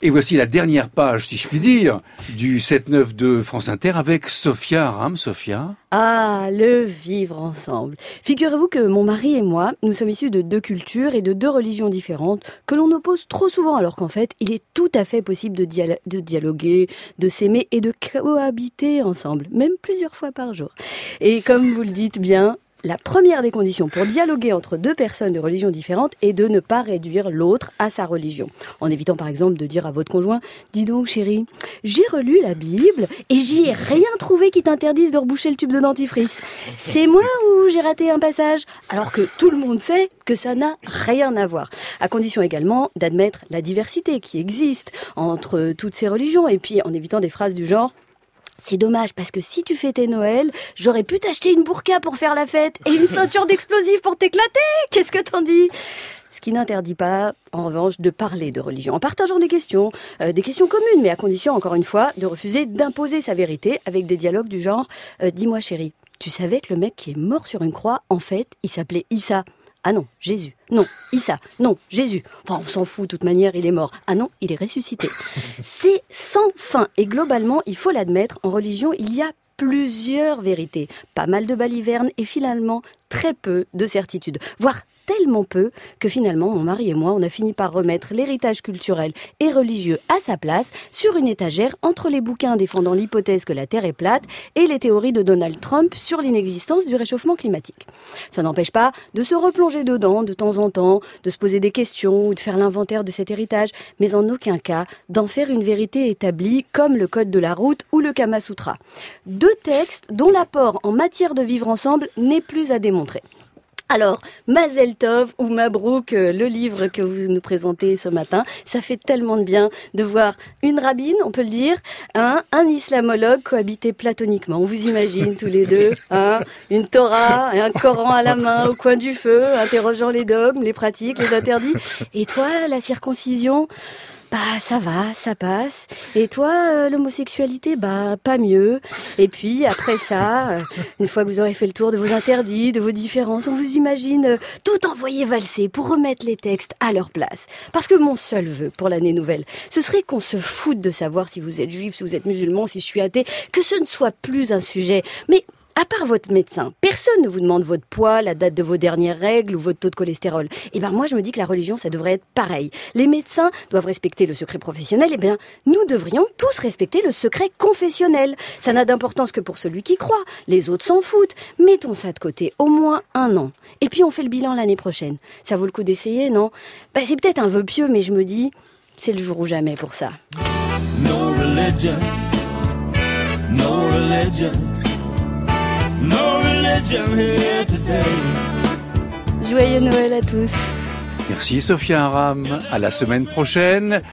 Et voici la dernière page, si je puis dire, du 7-9 de France Inter avec Sophia Aram. Sophia Ah, le vivre ensemble. Figurez-vous que mon mari et moi, nous sommes issus de deux cultures et de deux religions différentes que l'on oppose trop souvent alors qu'en fait, il est tout à fait possible de, de dialoguer, de s'aimer et de cohabiter ensemble, même plusieurs fois par jour. Et comme vous le dites bien, la première des conditions pour dialoguer entre deux personnes de religions différentes est de ne pas réduire l'autre à sa religion. En évitant par exemple de dire à votre conjoint Dis donc chérie, j'ai relu la Bible et j'y ai rien trouvé qui t'interdise de reboucher le tube de dentifrice. C'est moi ou j'ai raté un passage? Alors que tout le monde sait que ça n'a rien à voir. À condition également d'admettre la diversité qui existe entre toutes ces religions et puis en évitant des phrases du genre c'est dommage parce que si tu fêtais Noël, j'aurais pu t'acheter une burqa pour faire la fête et une ceinture d'explosifs pour t'éclater. Qu'est-ce que t'en dis? Ce qui n'interdit pas, en revanche, de parler de religion, en partageant des questions, euh, des questions communes, mais à condition, encore une fois, de refuser d'imposer sa vérité avec des dialogues du genre euh, Dis-moi chérie, tu savais que le mec qui est mort sur une croix, en fait, il s'appelait Issa? Ah non, Jésus. Non, Issa. Non, Jésus. Enfin, on s'en fout, de toute manière, il est mort. Ah non, il est ressuscité. C'est sans fin. Et globalement, il faut l'admettre, en religion, il y a plusieurs vérités, pas mal de balivernes et finalement très peu de certitudes, voire tellement peu que finalement mon mari et moi on a fini par remettre l'héritage culturel et religieux à sa place sur une étagère entre les bouquins défendant l'hypothèse que la Terre est plate et les théories de Donald Trump sur l'inexistence du réchauffement climatique. Ça n'empêche pas de se replonger dedans de temps en temps, de se poser des questions ou de faire l'inventaire de cet héritage, mais en aucun cas d'en faire une vérité établie comme le Code de la route ou le Kama Sutra. Deux textes dont l'apport en matière de vivre ensemble n'est plus à démontrer. Alors, Mazel Tov ou Mabrouk, euh, le livre que vous nous présentez ce matin, ça fait tellement de bien de voir une rabbine, on peut le dire, hein, un islamologue cohabiter platoniquement. On vous imagine tous les deux, hein, une Torah et un Coran à la main au coin du feu, interrogeant les dogmes, les pratiques, les interdits. Et toi, la circoncision? Bah ça va, ça passe. Et toi, euh, l'homosexualité, bah pas mieux. Et puis après ça, euh, une fois que vous aurez fait le tour de vos interdits, de vos différences, on vous imagine euh, tout envoyer valser pour remettre les textes à leur place. Parce que mon seul vœu pour l'année nouvelle, ce serait qu'on se foute de savoir si vous êtes juif, si vous êtes musulman, si je suis athée, que ce ne soit plus un sujet, mais à part votre médecin, personne ne vous demande votre poids, la date de vos dernières règles ou votre taux de cholestérol. Et eh ben moi je me dis que la religion ça devrait être pareil. Les médecins doivent respecter le secret professionnel, et eh bien nous devrions tous respecter le secret confessionnel. Ça n'a d'importance que pour celui qui croit. Les autres s'en foutent. Mettons ça de côté au moins un an. Et puis on fait le bilan l'année prochaine. Ça vaut le coup d'essayer, non? Bah, c'est peut-être un vœu pieux, mais je me dis c'est le jour ou jamais pour ça. Joyeux Noël à tous. Merci Sophia Aram. À la semaine prochaine.